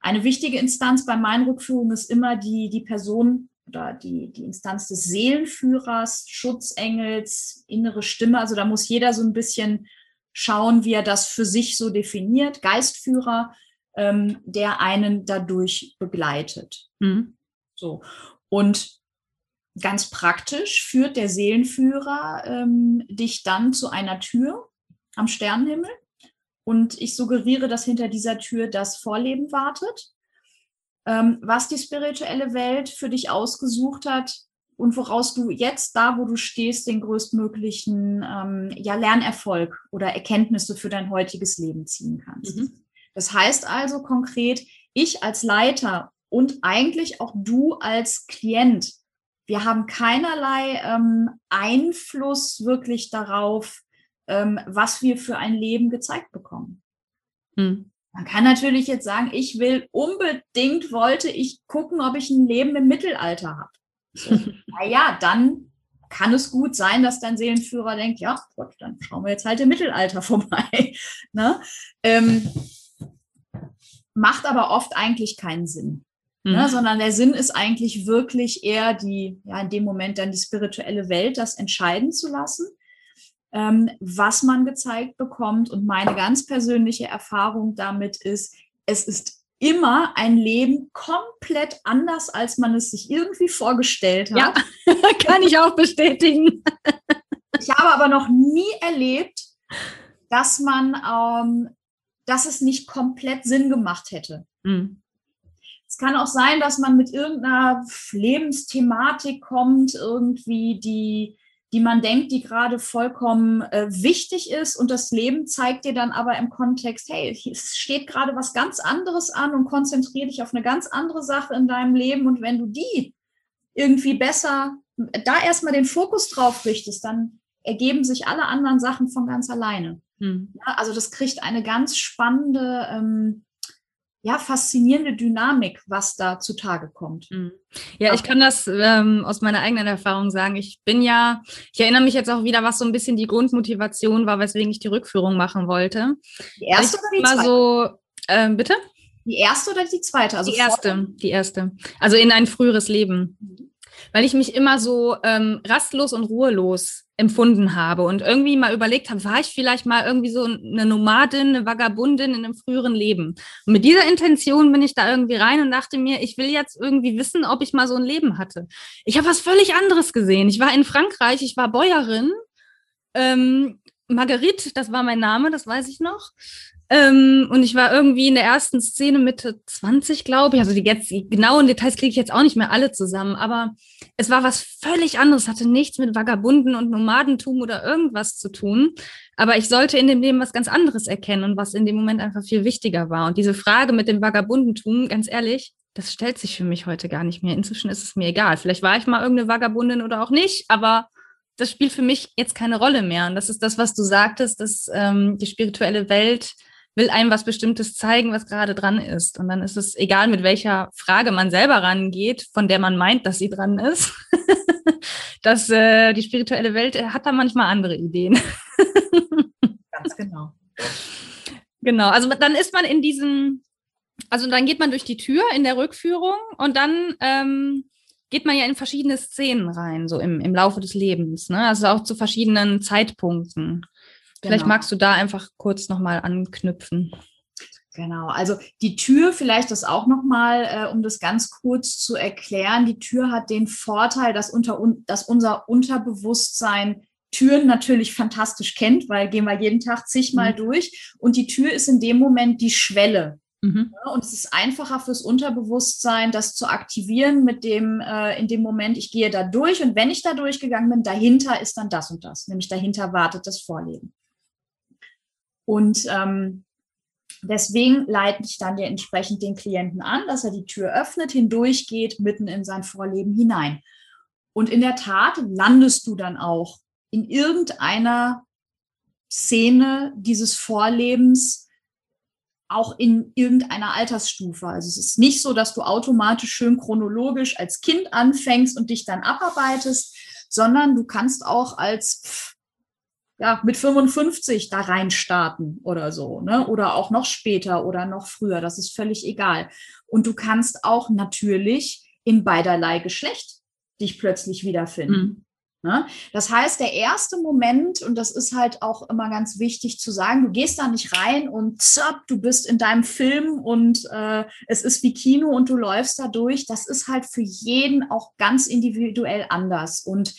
Eine wichtige Instanz bei meinen Rückführungen ist immer die, die Person oder die, die Instanz des Seelenführers, Schutzengels, innere Stimme. Also da muss jeder so ein bisschen schauen, wie er das für sich so definiert. Geistführer, ähm, der einen dadurch begleitet. Mhm. So. Und ganz praktisch führt der Seelenführer ähm, dich dann zu einer Tür am Sternenhimmel. Und ich suggeriere, dass hinter dieser Tür das Vorleben wartet ähm, was die spirituelle Welt für dich ausgesucht hat und woraus du jetzt da, wo du stehst, den größtmöglichen ähm, ja, Lernerfolg oder Erkenntnisse für dein heutiges Leben ziehen kannst. Mhm. Das heißt also konkret, ich als Leiter und eigentlich auch du als Klient, wir haben keinerlei ähm, Einfluss wirklich darauf, ähm, was wir für ein Leben gezeigt bekommen. Mhm. Man kann natürlich jetzt sagen, ich will unbedingt, wollte ich gucken, ob ich ein Leben im Mittelalter habe. So, naja, dann kann es gut sein, dass dein Seelenführer denkt, ja, Gott, dann schauen wir jetzt halt im Mittelalter vorbei. ne? ähm, macht aber oft eigentlich keinen Sinn. Ne? Mhm. Ne? Sondern der Sinn ist eigentlich wirklich eher die, ja, in dem Moment dann die spirituelle Welt, das entscheiden zu lassen ähm, was man gezeigt bekommt. Und meine ganz persönliche Erfahrung damit ist, es ist immer ein Leben komplett anders, als man es sich irgendwie vorgestellt hat. Ja, kann ich auch bestätigen. ich habe aber noch nie erlebt, dass man, ähm, dass es nicht komplett Sinn gemacht hätte. Mhm. Es kann auch sein, dass man mit irgendeiner Lebensthematik kommt, irgendwie die die man denkt, die gerade vollkommen äh, wichtig ist. Und das Leben zeigt dir dann aber im Kontext, hey, es steht gerade was ganz anderes an und konzentriere dich auf eine ganz andere Sache in deinem Leben. Und wenn du die irgendwie besser, da erstmal den Fokus drauf richtest, dann ergeben sich alle anderen Sachen von ganz alleine. Hm. Ja, also das kriegt eine ganz spannende ähm, ja, faszinierende Dynamik, was da zutage kommt. Mhm. Ja, ich kann das ähm, aus meiner eigenen Erfahrung sagen. Ich bin ja, ich erinnere mich jetzt auch wieder, was so ein bisschen die Grundmotivation war, weswegen ich die Rückführung machen wollte. Die erste oder die zweite? So, ähm, bitte? Die erste oder die zweite? Also die erste, die erste. Also in ein früheres Leben. Mhm weil ich mich immer so ähm, rastlos und ruhelos empfunden habe und irgendwie mal überlegt habe, war ich vielleicht mal irgendwie so eine Nomadin, eine Vagabundin in einem früheren Leben. Und mit dieser Intention bin ich da irgendwie rein und dachte mir, ich will jetzt irgendwie wissen, ob ich mal so ein Leben hatte. Ich habe was völlig anderes gesehen. Ich war in Frankreich, ich war Bäuerin. Ähm, Marguerite, das war mein Name, das weiß ich noch. Ähm, und ich war irgendwie in der ersten Szene Mitte 20, glaube ich. Also die jetzt die genauen Details kriege ich jetzt auch nicht mehr alle zusammen, aber es war was völlig anderes, hatte nichts mit Vagabunden und Nomadentum oder irgendwas zu tun. Aber ich sollte in dem Leben was ganz anderes erkennen und was in dem Moment einfach viel wichtiger war. Und diese Frage mit dem Vagabundentum, ganz ehrlich, das stellt sich für mich heute gar nicht mehr. Inzwischen ist es mir egal. Vielleicht war ich mal irgendeine Vagabundin oder auch nicht, aber das spielt für mich jetzt keine Rolle mehr. Und das ist das, was du sagtest, dass ähm, die spirituelle Welt will einem was Bestimmtes zeigen, was gerade dran ist. Und dann ist es egal, mit welcher Frage man selber rangeht, von der man meint, dass sie dran ist. dass äh, die spirituelle Welt äh, hat da manchmal andere Ideen. Ganz genau. Genau, also dann ist man in diesem, also dann geht man durch die Tür in der Rückführung und dann ähm, geht man ja in verschiedene Szenen rein, so im, im Laufe des Lebens, ne? Also auch zu verschiedenen Zeitpunkten. Vielleicht genau. magst du da einfach kurz nochmal anknüpfen. Genau, also die Tür, vielleicht das auch nochmal, äh, um das ganz kurz zu erklären, die Tür hat den Vorteil, dass, unter, dass unser Unterbewusstsein Türen natürlich fantastisch kennt, weil gehen wir jeden Tag zigmal mhm. durch und die Tür ist in dem Moment die Schwelle. Mhm. Ja, und es ist einfacher fürs Unterbewusstsein, das zu aktivieren mit dem, äh, in dem Moment, ich gehe da durch und wenn ich da durchgegangen bin, dahinter ist dann das und das, nämlich dahinter wartet das Vorleben. Und ähm, deswegen leite ich dann entsprechend den Klienten an, dass er die Tür öffnet, hindurchgeht, mitten in sein Vorleben hinein. Und in der Tat landest du dann auch in irgendeiner Szene dieses Vorlebens, auch in irgendeiner Altersstufe. Also es ist nicht so, dass du automatisch schön chronologisch als Kind anfängst und dich dann abarbeitest, sondern du kannst auch als ja, mit 55 da reinstarten oder so, ne? Oder auch noch später oder noch früher, das ist völlig egal. Und du kannst auch natürlich in beiderlei Geschlecht dich plötzlich wiederfinden. Mhm. Ne? Das heißt, der erste Moment, und das ist halt auch immer ganz wichtig zu sagen, du gehst da nicht rein und zapp, du bist in deinem Film und äh, es ist wie Kino und du läufst da durch. Das ist halt für jeden auch ganz individuell anders. Und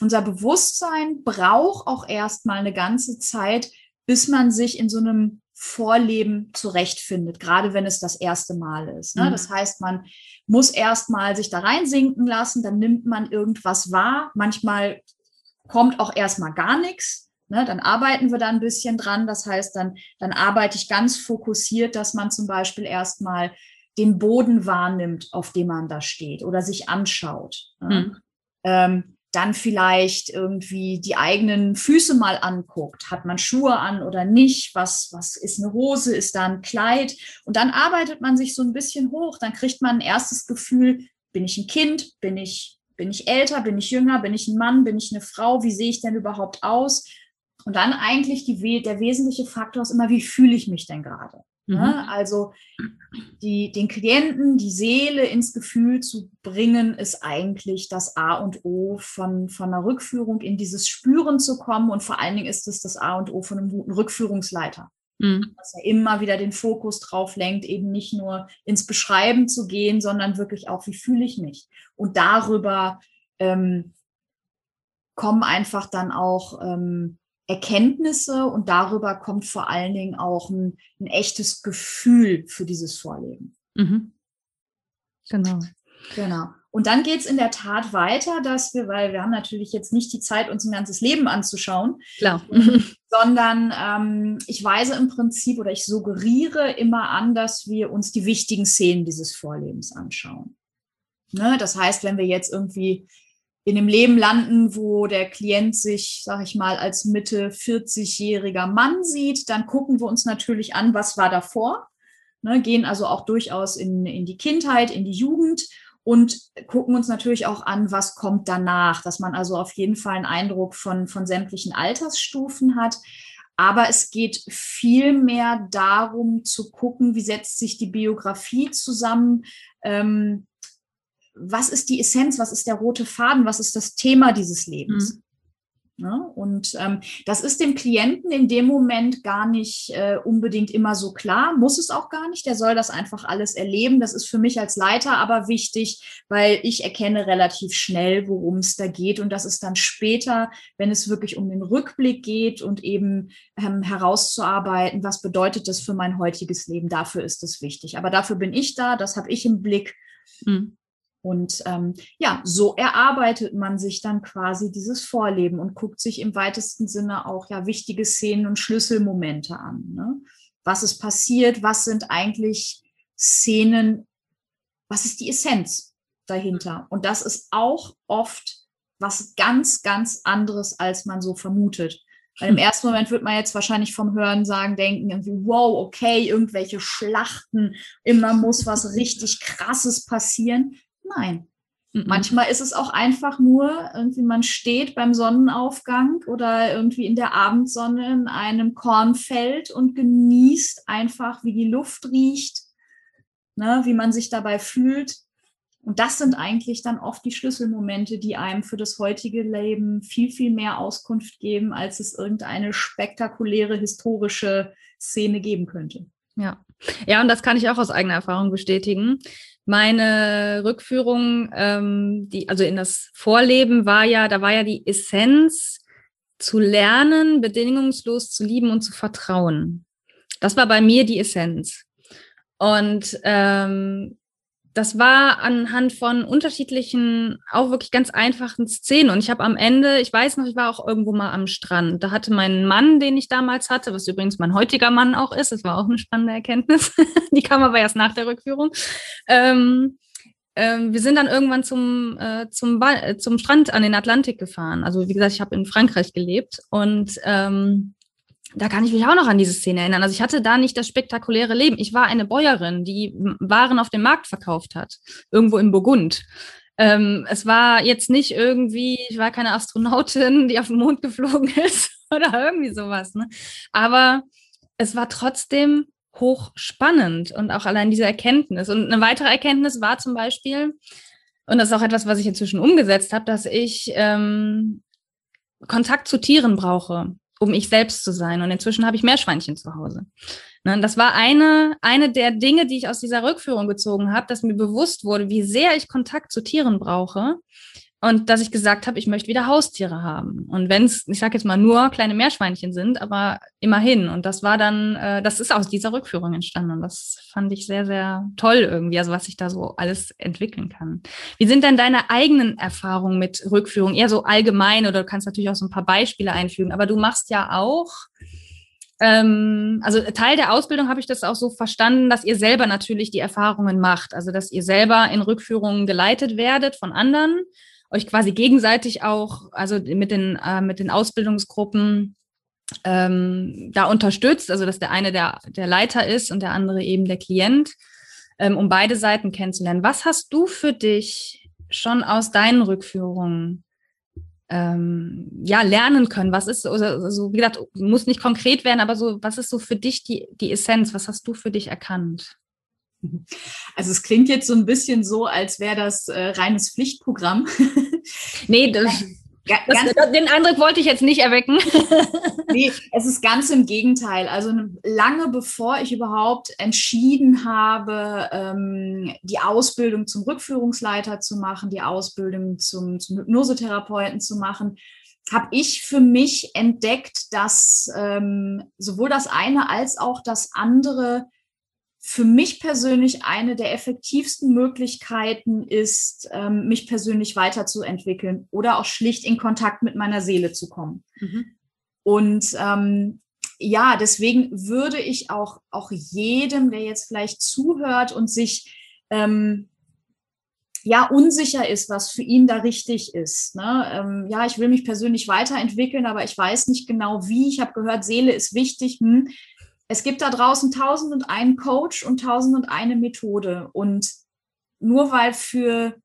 unser Bewusstsein braucht auch erstmal eine ganze Zeit, bis man sich in so einem Vorleben zurechtfindet, gerade wenn es das erste Mal ist. Ne? Mhm. Das heißt, man muss erstmal sich da reinsinken lassen, dann nimmt man irgendwas wahr. Manchmal kommt auch erstmal gar nichts. Ne? Dann arbeiten wir da ein bisschen dran. Das heißt, dann, dann arbeite ich ganz fokussiert, dass man zum Beispiel erstmal den Boden wahrnimmt, auf dem man da steht oder sich anschaut. Ne? Mhm. Ähm, dann vielleicht irgendwie die eigenen Füße mal anguckt. Hat man Schuhe an oder nicht? Was, was ist eine Hose? Ist da ein Kleid? Und dann arbeitet man sich so ein bisschen hoch. Dann kriegt man ein erstes Gefühl, bin ich ein Kind? Bin ich, bin ich älter? Bin ich jünger? Bin ich ein Mann? Bin ich eine Frau? Wie sehe ich denn überhaupt aus? Und dann eigentlich die, der wesentliche Faktor ist immer, wie fühle ich mich denn gerade? Ne? Mhm. Also die, den Klienten die Seele ins Gefühl zu bringen, ist eigentlich das A und O von, von einer Rückführung in dieses Spüren zu kommen. Und vor allen Dingen ist es das A und O von einem guten Rückführungsleiter. Mhm. Dass er immer wieder den Fokus drauf lenkt, eben nicht nur ins Beschreiben zu gehen, sondern wirklich auch, wie fühle ich mich? Und darüber ähm, kommen einfach dann auch ähm, Erkenntnisse und darüber kommt vor allen Dingen auch ein, ein echtes Gefühl für dieses Vorleben. Mhm. Genau. Genau. Und dann geht es in der Tat weiter, dass wir, weil wir haben natürlich jetzt nicht die Zeit, uns ein ganzes Leben anzuschauen, Klar. sondern ähm, ich weise im Prinzip oder ich suggeriere immer an, dass wir uns die wichtigen Szenen dieses Vorlebens anschauen. Ne? Das heißt, wenn wir jetzt irgendwie in einem Leben landen, wo der Klient sich, sag ich mal, als Mitte 40-jähriger Mann sieht, dann gucken wir uns natürlich an, was war davor, ne, gehen also auch durchaus in, in die Kindheit, in die Jugend und gucken uns natürlich auch an, was kommt danach, dass man also auf jeden Fall einen Eindruck von, von sämtlichen Altersstufen hat. Aber es geht viel mehr darum zu gucken, wie setzt sich die Biografie zusammen, ähm, was ist die Essenz, was ist der rote Faden, was ist das Thema dieses Lebens. Mhm. Ne? Und ähm, das ist dem Klienten in dem Moment gar nicht äh, unbedingt immer so klar, muss es auch gar nicht. Der soll das einfach alles erleben. Das ist für mich als Leiter aber wichtig, weil ich erkenne relativ schnell, worum es da geht. Und das ist dann später, wenn es wirklich um den Rückblick geht und eben ähm, herauszuarbeiten, was bedeutet das für mein heutiges Leben. Dafür ist es wichtig. Aber dafür bin ich da, das habe ich im Blick. Mhm. Und ähm, ja, so erarbeitet man sich dann quasi dieses Vorleben und guckt sich im weitesten Sinne auch ja wichtige Szenen und Schlüsselmomente an. Ne? Was ist passiert? Was sind eigentlich Szenen? Was ist die Essenz dahinter? Und das ist auch oft was ganz, ganz anderes, als man so vermutet. Weil im ersten Moment wird man jetzt wahrscheinlich vom Hören sagen, denken, irgendwie, wow, okay, irgendwelche Schlachten, immer muss was richtig Krasses passieren. Nein. Mhm. Manchmal ist es auch einfach nur, irgendwie man steht beim Sonnenaufgang oder irgendwie in der Abendsonne in einem Kornfeld und genießt einfach, wie die Luft riecht, ne, wie man sich dabei fühlt. Und das sind eigentlich dann oft die Schlüsselmomente, die einem für das heutige Leben viel, viel mehr Auskunft geben, als es irgendeine spektakuläre historische Szene geben könnte. Ja. Ja, und das kann ich auch aus eigener Erfahrung bestätigen. Meine Rückführung, ähm, die, also in das Vorleben war ja, da war ja die Essenz zu lernen, bedingungslos zu lieben und zu vertrauen. Das war bei mir die Essenz. Und ähm, das war anhand von unterschiedlichen, auch wirklich ganz einfachen Szenen. Und ich habe am Ende, ich weiß noch, ich war auch irgendwo mal am Strand. Da hatte mein Mann, den ich damals hatte, was übrigens mein heutiger Mann auch ist, das war auch eine spannende Erkenntnis. Die kam aber erst nach der Rückführung. Ähm, ähm, wir sind dann irgendwann zum, äh, zum, äh, zum Strand an den Atlantik gefahren. Also wie gesagt, ich habe in Frankreich gelebt und ähm, da kann ich mich auch noch an diese Szene erinnern. Also ich hatte da nicht das spektakuläre Leben. Ich war eine Bäuerin, die Waren auf dem Markt verkauft hat, irgendwo in Burgund. Ähm, es war jetzt nicht irgendwie, ich war keine Astronautin, die auf den Mond geflogen ist oder irgendwie sowas. Ne? Aber es war trotzdem hochspannend und auch allein diese Erkenntnis. Und eine weitere Erkenntnis war zum Beispiel, und das ist auch etwas, was ich inzwischen umgesetzt habe, dass ich ähm, Kontakt zu Tieren brauche um ich selbst zu sein. Und inzwischen habe ich Meerschweinchen zu Hause. Ne, das war eine, eine der Dinge, die ich aus dieser Rückführung gezogen habe, dass mir bewusst wurde, wie sehr ich Kontakt zu Tieren brauche und dass ich gesagt habe, ich möchte wieder Haustiere haben. Und wenn es, ich sage jetzt mal, nur kleine Meerschweinchen sind, aber immerhin. Und das war dann, äh, das ist aus dieser Rückführung entstanden. Und das fand ich sehr, sehr toll irgendwie, also was sich da so alles entwickeln kann. Wie sind denn deine eigenen Erfahrungen mit Rückführung? Eher so allgemein oder du kannst natürlich auch so ein paar Beispiele einfügen, aber du machst ja auch ähm, also Teil der Ausbildung habe ich das auch so verstanden, dass ihr selber natürlich die Erfahrungen macht, also dass ihr selber in Rückführungen geleitet werdet von anderen euch quasi gegenseitig auch, also mit den, äh, mit den Ausbildungsgruppen ähm, da unterstützt, also dass der eine der, der Leiter ist und der andere eben der Klient, ähm, um beide Seiten kennenzulernen. Was hast du für dich schon aus deinen Rückführungen ähm, ja, lernen können? Was ist, also, wie gesagt, muss nicht konkret werden, aber so, was ist so für dich die, die Essenz? Was hast du für dich erkannt? Also es klingt jetzt so ein bisschen so, als wäre das äh, reines Pflichtprogramm. nee, das, das, das, den Eindruck wollte ich jetzt nicht erwecken. nee, es ist ganz im Gegenteil. Also lange bevor ich überhaupt entschieden habe, ähm, die Ausbildung zum Rückführungsleiter zu machen, die Ausbildung zum, zum Hypnosetherapeuten zu machen, habe ich für mich entdeckt, dass ähm, sowohl das eine als auch das andere für mich persönlich eine der effektivsten Möglichkeiten ist, ähm, mich persönlich weiterzuentwickeln oder auch schlicht in Kontakt mit meiner Seele zu kommen. Mhm. Und ähm, ja, deswegen würde ich auch, auch jedem, der jetzt vielleicht zuhört und sich ähm, ja unsicher ist, was für ihn da richtig ist. Ne? Ähm, ja, ich will mich persönlich weiterentwickeln, aber ich weiß nicht genau wie. Ich habe gehört, Seele ist wichtig. Hm es gibt da draußen tausend und einen Coach und tausend und eine Methode. Und nur weil für,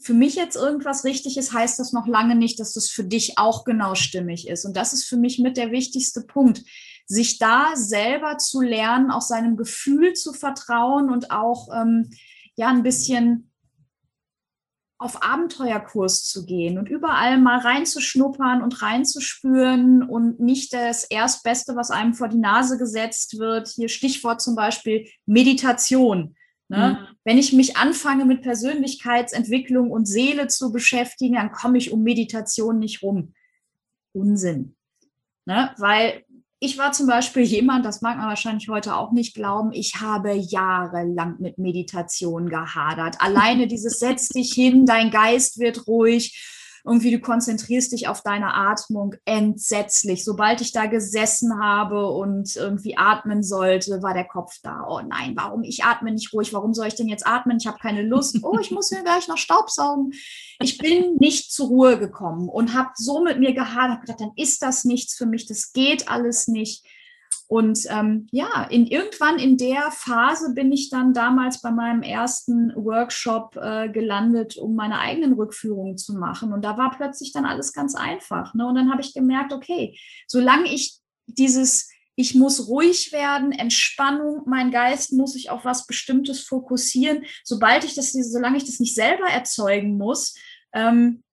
für mich jetzt irgendwas richtig ist, heißt das noch lange nicht, dass das für dich auch genau stimmig ist. Und das ist für mich mit der wichtigste Punkt, sich da selber zu lernen, auch seinem Gefühl zu vertrauen und auch ähm, ja ein bisschen auf Abenteuerkurs zu gehen und überall mal reinzuschnuppern und reinzuspüren und nicht das Erstbeste, was einem vor die Nase gesetzt wird. Hier Stichwort zum Beispiel Meditation. Ne? Mhm. Wenn ich mich anfange mit Persönlichkeitsentwicklung und Seele zu beschäftigen, dann komme ich um Meditation nicht rum. Unsinn. Ne? Weil ich war zum Beispiel jemand, das mag man wahrscheinlich heute auch nicht glauben, ich habe jahrelang mit Meditation gehadert. Alleine dieses Setz dich hin, dein Geist wird ruhig irgendwie du konzentrierst dich auf deine Atmung entsetzlich. Sobald ich da gesessen habe und irgendwie atmen sollte, war der Kopf da. Oh nein, warum? Ich atme nicht ruhig. Warum soll ich denn jetzt atmen? Ich habe keine Lust. Oh, ich muss mir gleich noch Staubsaugen. Ich bin nicht zur Ruhe gekommen und habe so mit mir gehadert, gedacht, dann ist das nichts für mich. Das geht alles nicht. Und ähm, ja, in, irgendwann in der Phase bin ich dann damals bei meinem ersten Workshop äh, gelandet, um meine eigenen Rückführungen zu machen. Und da war plötzlich dann alles ganz einfach. Ne? Und dann habe ich gemerkt, okay, solange ich dieses, ich muss ruhig werden, Entspannung, mein Geist muss sich auf was Bestimmtes fokussieren, sobald ich das, solange ich das nicht selber erzeugen muss, ähm,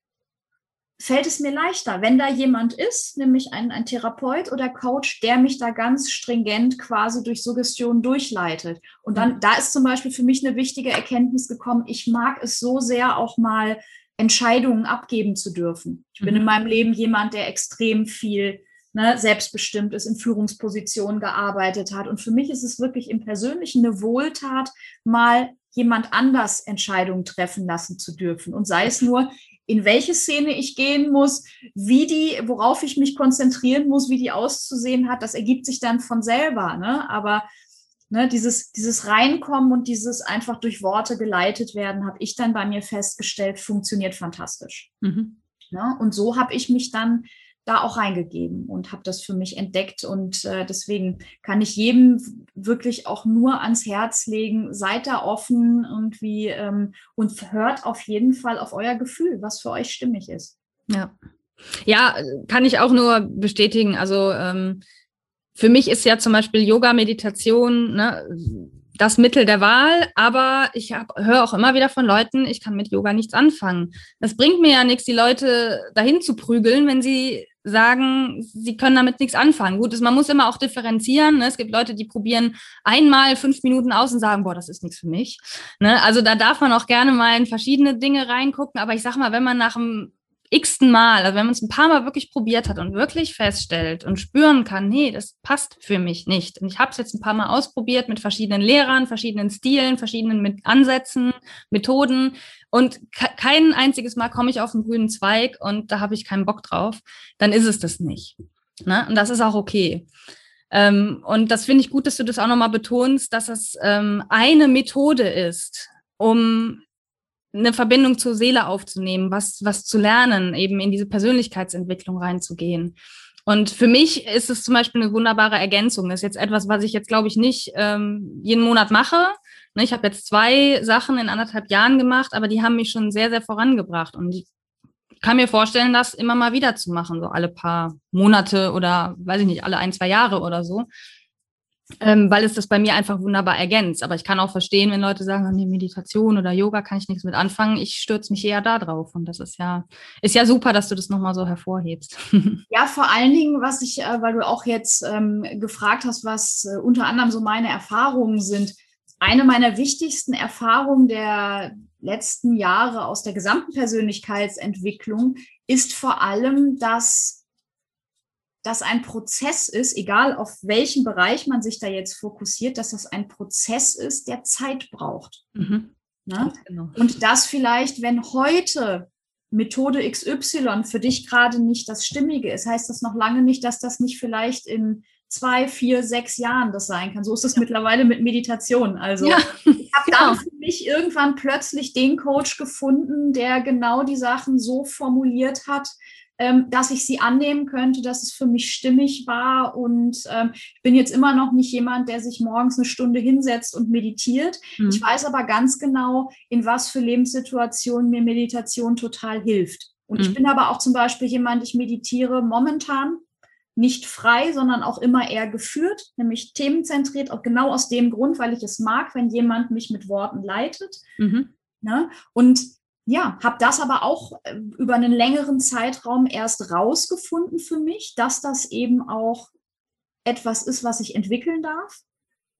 fällt es mir leichter, wenn da jemand ist, nämlich ein, ein Therapeut oder Coach, der mich da ganz stringent quasi durch Suggestion durchleitet. Und dann, mhm. da ist zum Beispiel für mich eine wichtige Erkenntnis gekommen, ich mag es so sehr auch mal Entscheidungen abgeben zu dürfen. Ich bin in mhm. meinem Leben jemand, der extrem viel ne, selbstbestimmt ist, in Führungspositionen gearbeitet hat. Und für mich ist es wirklich im Persönlichen eine Wohltat, mal jemand anders Entscheidungen treffen lassen zu dürfen. Und sei es nur, in welche Szene ich gehen muss, wie die, worauf ich mich konzentrieren muss, wie die auszusehen hat, das ergibt sich dann von selber. Ne? Aber ne, dieses, dieses Reinkommen und dieses einfach durch Worte geleitet werden, habe ich dann bei mir festgestellt, funktioniert fantastisch. Mhm. Ne? Und so habe ich mich dann da auch reingegeben und habe das für mich entdeckt. Und äh, deswegen kann ich jedem wirklich auch nur ans Herz legen, seid da offen irgendwie ähm, und hört auf jeden Fall auf euer Gefühl, was für euch stimmig ist. Ja. Ja, kann ich auch nur bestätigen. Also ähm, für mich ist ja zum Beispiel Yoga, Meditation, ne, das Mittel der Wahl, aber ich höre auch immer wieder von Leuten, ich kann mit Yoga nichts anfangen. Das bringt mir ja nichts, die Leute dahin zu prügeln, wenn sie sagen, sie können damit nichts anfangen. Gut, man muss immer auch differenzieren. Ne? Es gibt Leute, die probieren einmal fünf Minuten aus und sagen, boah, das ist nichts für mich. Ne? Also da darf man auch gerne mal in verschiedene Dinge reingucken. Aber ich sag mal, wenn man nach einem x-ten Mal, also wenn man es ein paar Mal wirklich probiert hat und wirklich feststellt und spüren kann, nee, das passt für mich nicht. Und ich habe es jetzt ein paar Mal ausprobiert mit verschiedenen Lehrern, verschiedenen Stilen, verschiedenen mit Ansätzen, Methoden und kein einziges Mal komme ich auf einen grünen Zweig und da habe ich keinen Bock drauf, dann ist es das nicht. Ne? Und das ist auch okay. Ähm, und das finde ich gut, dass du das auch nochmal betonst, dass es ähm, eine Methode ist, um eine Verbindung zur Seele aufzunehmen, was, was zu lernen, eben in diese Persönlichkeitsentwicklung reinzugehen. Und für mich ist es zum Beispiel eine wunderbare Ergänzung. Das ist jetzt etwas, was ich jetzt, glaube ich, nicht ähm, jeden Monat mache. Ne, ich habe jetzt zwei Sachen in anderthalb Jahren gemacht, aber die haben mich schon sehr, sehr vorangebracht. Und ich kann mir vorstellen, das immer mal wieder zu machen, so alle paar Monate oder weiß ich nicht, alle ein, zwei Jahre oder so ähm, weil es das bei mir einfach wunderbar ergänzt. Aber ich kann auch verstehen, wenn Leute sagen, nee, Meditation oder Yoga kann ich nichts mit anfangen. Ich stürze mich eher da drauf. Und das ist ja, ist ja super, dass du das nochmal so hervorhebst. Ja, vor allen Dingen, was ich, äh, weil du auch jetzt ähm, gefragt hast, was äh, unter anderem so meine Erfahrungen sind. Eine meiner wichtigsten Erfahrungen der letzten Jahre aus der gesamten Persönlichkeitsentwicklung ist vor allem, dass das ein Prozess ist, egal auf welchen Bereich man sich da jetzt fokussiert, dass das ein Prozess ist, der Zeit braucht. Mhm. Ne? Genau. Und das vielleicht, wenn heute Methode XY für dich gerade nicht das Stimmige ist, heißt das noch lange nicht, dass das nicht vielleicht in zwei, vier, sechs Jahren das sein kann. So ist es ja. mittlerweile mit Meditation. Also ja, ich habe genau. dann für mich irgendwann plötzlich den Coach gefunden, der genau die Sachen so formuliert hat, ähm, dass ich sie annehmen könnte, dass es für mich stimmig war. Und ähm, ich bin jetzt immer noch nicht jemand, der sich morgens eine Stunde hinsetzt und meditiert. Mhm. Ich weiß aber ganz genau, in was für Lebenssituationen mir Meditation total hilft. Und mhm. ich bin aber auch zum Beispiel jemand, ich meditiere momentan nicht frei, sondern auch immer eher geführt, nämlich themenzentriert, auch genau aus dem Grund, weil ich es mag, wenn jemand mich mit Worten leitet. Mhm. Ne? Und ja, habe das aber auch äh, über einen längeren Zeitraum erst rausgefunden für mich, dass das eben auch etwas ist, was ich entwickeln darf.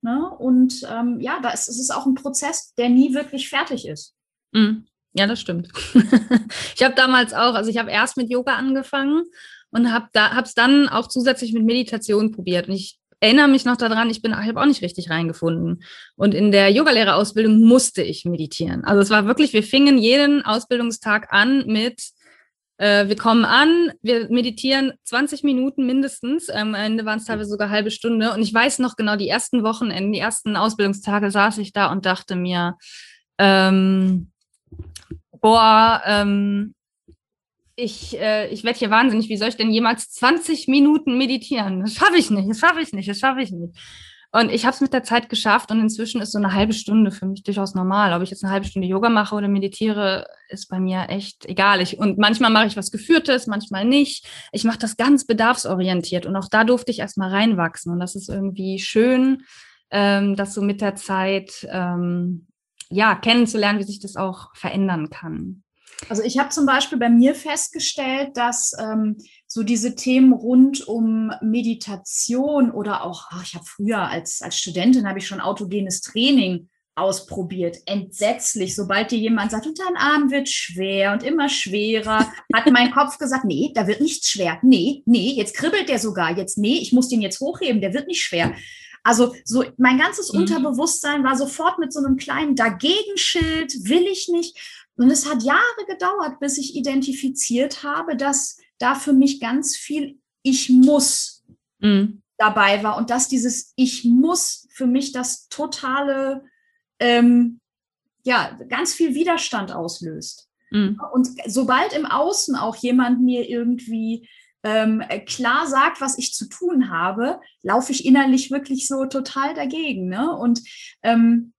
Ne? Und ähm, ja, da ist, es ist auch ein Prozess, der nie wirklich fertig ist. Mhm. Ja, das stimmt. ich habe damals auch, also ich habe erst mit Yoga angefangen und habe da es dann auch zusätzlich mit Meditation probiert. Und ich erinnere mich noch daran, ich bin, ich habe auch nicht richtig reingefunden. Und in der Yogalehrerausbildung musste ich meditieren. Also es war wirklich, wir fingen jeden Ausbildungstag an mit äh, wir kommen an, wir meditieren 20 Minuten mindestens. Ähm, am Ende waren es teilweise sogar halbe Stunde. Und ich weiß noch genau, die ersten Wochenenden, die ersten Ausbildungstage saß ich da und dachte mir, ähm, boah, ähm, ich, äh, ich werde hier wahnsinnig, wie soll ich denn jemals 20 Minuten meditieren? Das schaffe ich nicht, das schaffe ich nicht, das schaffe ich nicht. Und ich habe es mit der Zeit geschafft und inzwischen ist so eine halbe Stunde für mich durchaus normal. Ob ich jetzt eine halbe Stunde Yoga mache oder meditiere, ist bei mir echt egal. Ich, und manchmal mache ich was Geführtes, manchmal nicht. Ich mache das ganz bedarfsorientiert und auch da durfte ich erstmal reinwachsen. Und das ist irgendwie schön, ähm, das so mit der Zeit ähm, ja, kennenzulernen, wie sich das auch verändern kann. Also ich habe zum Beispiel bei mir festgestellt, dass ähm, so diese Themen rund um Meditation oder auch, ach, ich habe früher als, als Studentin habe ich schon autogenes Training ausprobiert. Entsetzlich. Sobald dir jemand sagt, und dein Arm wird schwer und immer schwerer, hat mein Kopf gesagt, nee, da wird nichts schwer. Nee, nee, jetzt kribbelt der sogar. Jetzt, nee, ich muss den jetzt hochheben, der wird nicht schwer. Also so mein ganzes mhm. Unterbewusstsein war sofort mit so einem kleinen Dagegenschild, will ich nicht. Und es hat Jahre gedauert, bis ich identifiziert habe, dass da für mich ganz viel Ich muss mhm. dabei war und dass dieses Ich muss für mich das totale, ähm, ja, ganz viel Widerstand auslöst. Mhm. Und sobald im Außen auch jemand mir irgendwie ähm, klar sagt, was ich zu tun habe, laufe ich innerlich wirklich so total dagegen. Ne? Und ähm,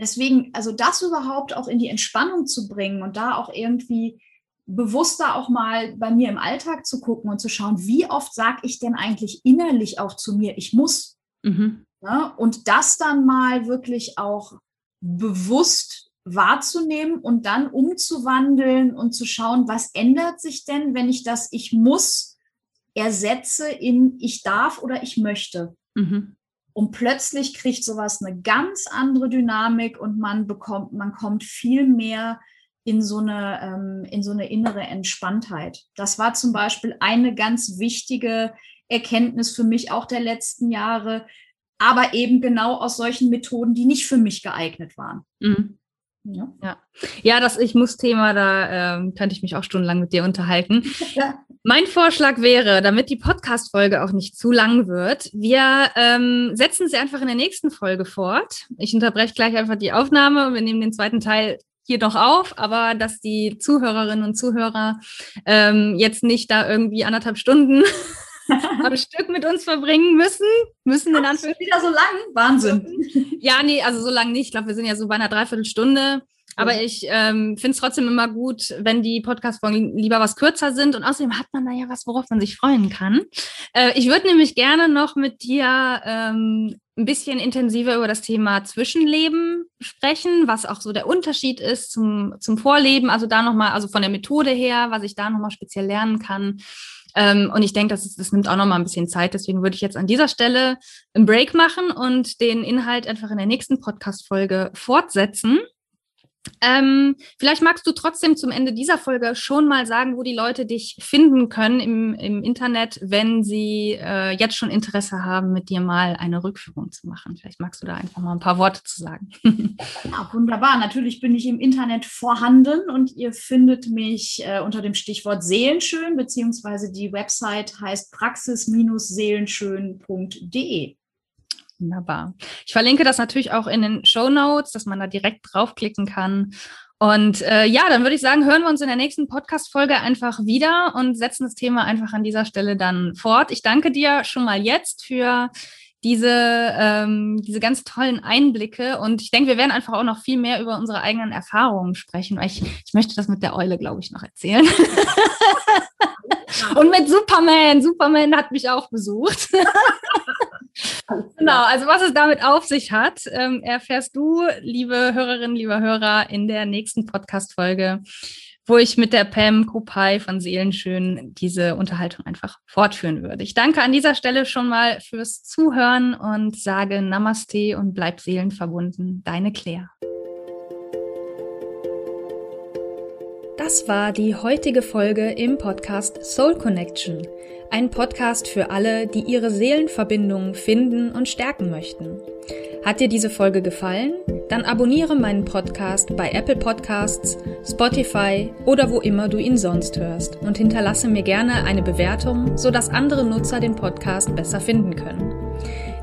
deswegen, also das überhaupt auch in die Entspannung zu bringen und da auch irgendwie bewusster auch mal bei mir im Alltag zu gucken und zu schauen, wie oft sage ich denn eigentlich innerlich auch zu mir, ich muss. Mhm. Ne? Und das dann mal wirklich auch bewusst wahrzunehmen und dann umzuwandeln und zu schauen, was ändert sich denn, wenn ich das Ich muss ersetze in Ich darf oder ich möchte. Mhm. Und plötzlich kriegt sowas eine ganz andere Dynamik und man bekommt, man kommt viel mehr in so eine, ähm, in so eine innere Entspanntheit. Das war zum Beispiel eine ganz wichtige Erkenntnis für mich auch der letzten Jahre, aber eben genau aus solchen Methoden, die nicht für mich geeignet waren. Mhm. Ja. ja. Ja, das Ich muss-Thema, da ähm, könnte ich mich auch stundenlang mit dir unterhalten. Mein Vorschlag wäre, damit die Podcast-Folge auch nicht zu lang wird, wir ähm, setzen sie einfach in der nächsten Folge fort. Ich unterbreche gleich einfach die Aufnahme und wir nehmen den zweiten Teil hier doch auf, aber dass die Zuhörerinnen und Zuhörer ähm, jetzt nicht da irgendwie anderthalb Stunden am Stück mit uns verbringen müssen. Müssen in Anführungszeichen. wieder so lang? Wahnsinn. Ja, nee, also so lange nicht. Ich glaube, wir sind ja so bei einer Dreiviertelstunde. Aber ich ähm, finde es trotzdem immer gut, wenn die Podcast-Folgen lieber was kürzer sind. Und außerdem hat man da ja was, worauf man sich freuen kann. Äh, ich würde nämlich gerne noch mit dir ähm, ein bisschen intensiver über das Thema Zwischenleben sprechen, was auch so der Unterschied ist zum, zum Vorleben. Also da nochmal, also von der Methode her, was ich da nochmal speziell lernen kann. Ähm, und ich denke, das, das nimmt auch noch mal ein bisschen Zeit. Deswegen würde ich jetzt an dieser Stelle einen Break machen und den Inhalt einfach in der nächsten Podcast-Folge fortsetzen. Ähm, vielleicht magst du trotzdem zum Ende dieser Folge schon mal sagen, wo die Leute dich finden können im, im Internet, wenn sie äh, jetzt schon Interesse haben, mit dir mal eine Rückführung zu machen. Vielleicht magst du da einfach mal ein paar Worte zu sagen. Ja, wunderbar. Natürlich bin ich im Internet vorhanden und ihr findet mich äh, unter dem Stichwort Seelenschön, beziehungsweise die Website heißt praxis-seelenschön.de. Wunderbar. Ich verlinke das natürlich auch in den Show Notes, dass man da direkt draufklicken kann. Und äh, ja, dann würde ich sagen, hören wir uns in der nächsten Podcast-Folge einfach wieder und setzen das Thema einfach an dieser Stelle dann fort. Ich danke dir schon mal jetzt für diese, ähm, diese ganz tollen Einblicke. Und ich denke, wir werden einfach auch noch viel mehr über unsere eigenen Erfahrungen sprechen, weil ich, ich möchte das mit der Eule, glaube ich, noch erzählen. und mit Superman. Superman hat mich auch besucht. genau, also was es damit auf sich hat, ähm, erfährst du, liebe Hörerinnen, lieber Hörer, in der nächsten Podcast-Folge, wo ich mit der Pam Kopay von Seelenschön diese Unterhaltung einfach fortführen würde. Ich danke an dieser Stelle schon mal fürs Zuhören und sage Namaste und bleib seelenverbunden. Deine Claire. Das war die heutige Folge im Podcast Soul Connection. Ein Podcast für alle, die ihre Seelenverbindung finden und stärken möchten. Hat dir diese Folge gefallen? Dann abonniere meinen Podcast bei Apple Podcasts, Spotify oder wo immer du ihn sonst hörst und hinterlasse mir gerne eine Bewertung, sodass andere Nutzer den Podcast besser finden können.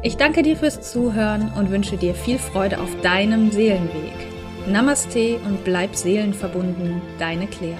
Ich danke dir fürs Zuhören und wünsche dir viel Freude auf deinem Seelenweg. Namaste und bleib seelenverbunden, deine Claire.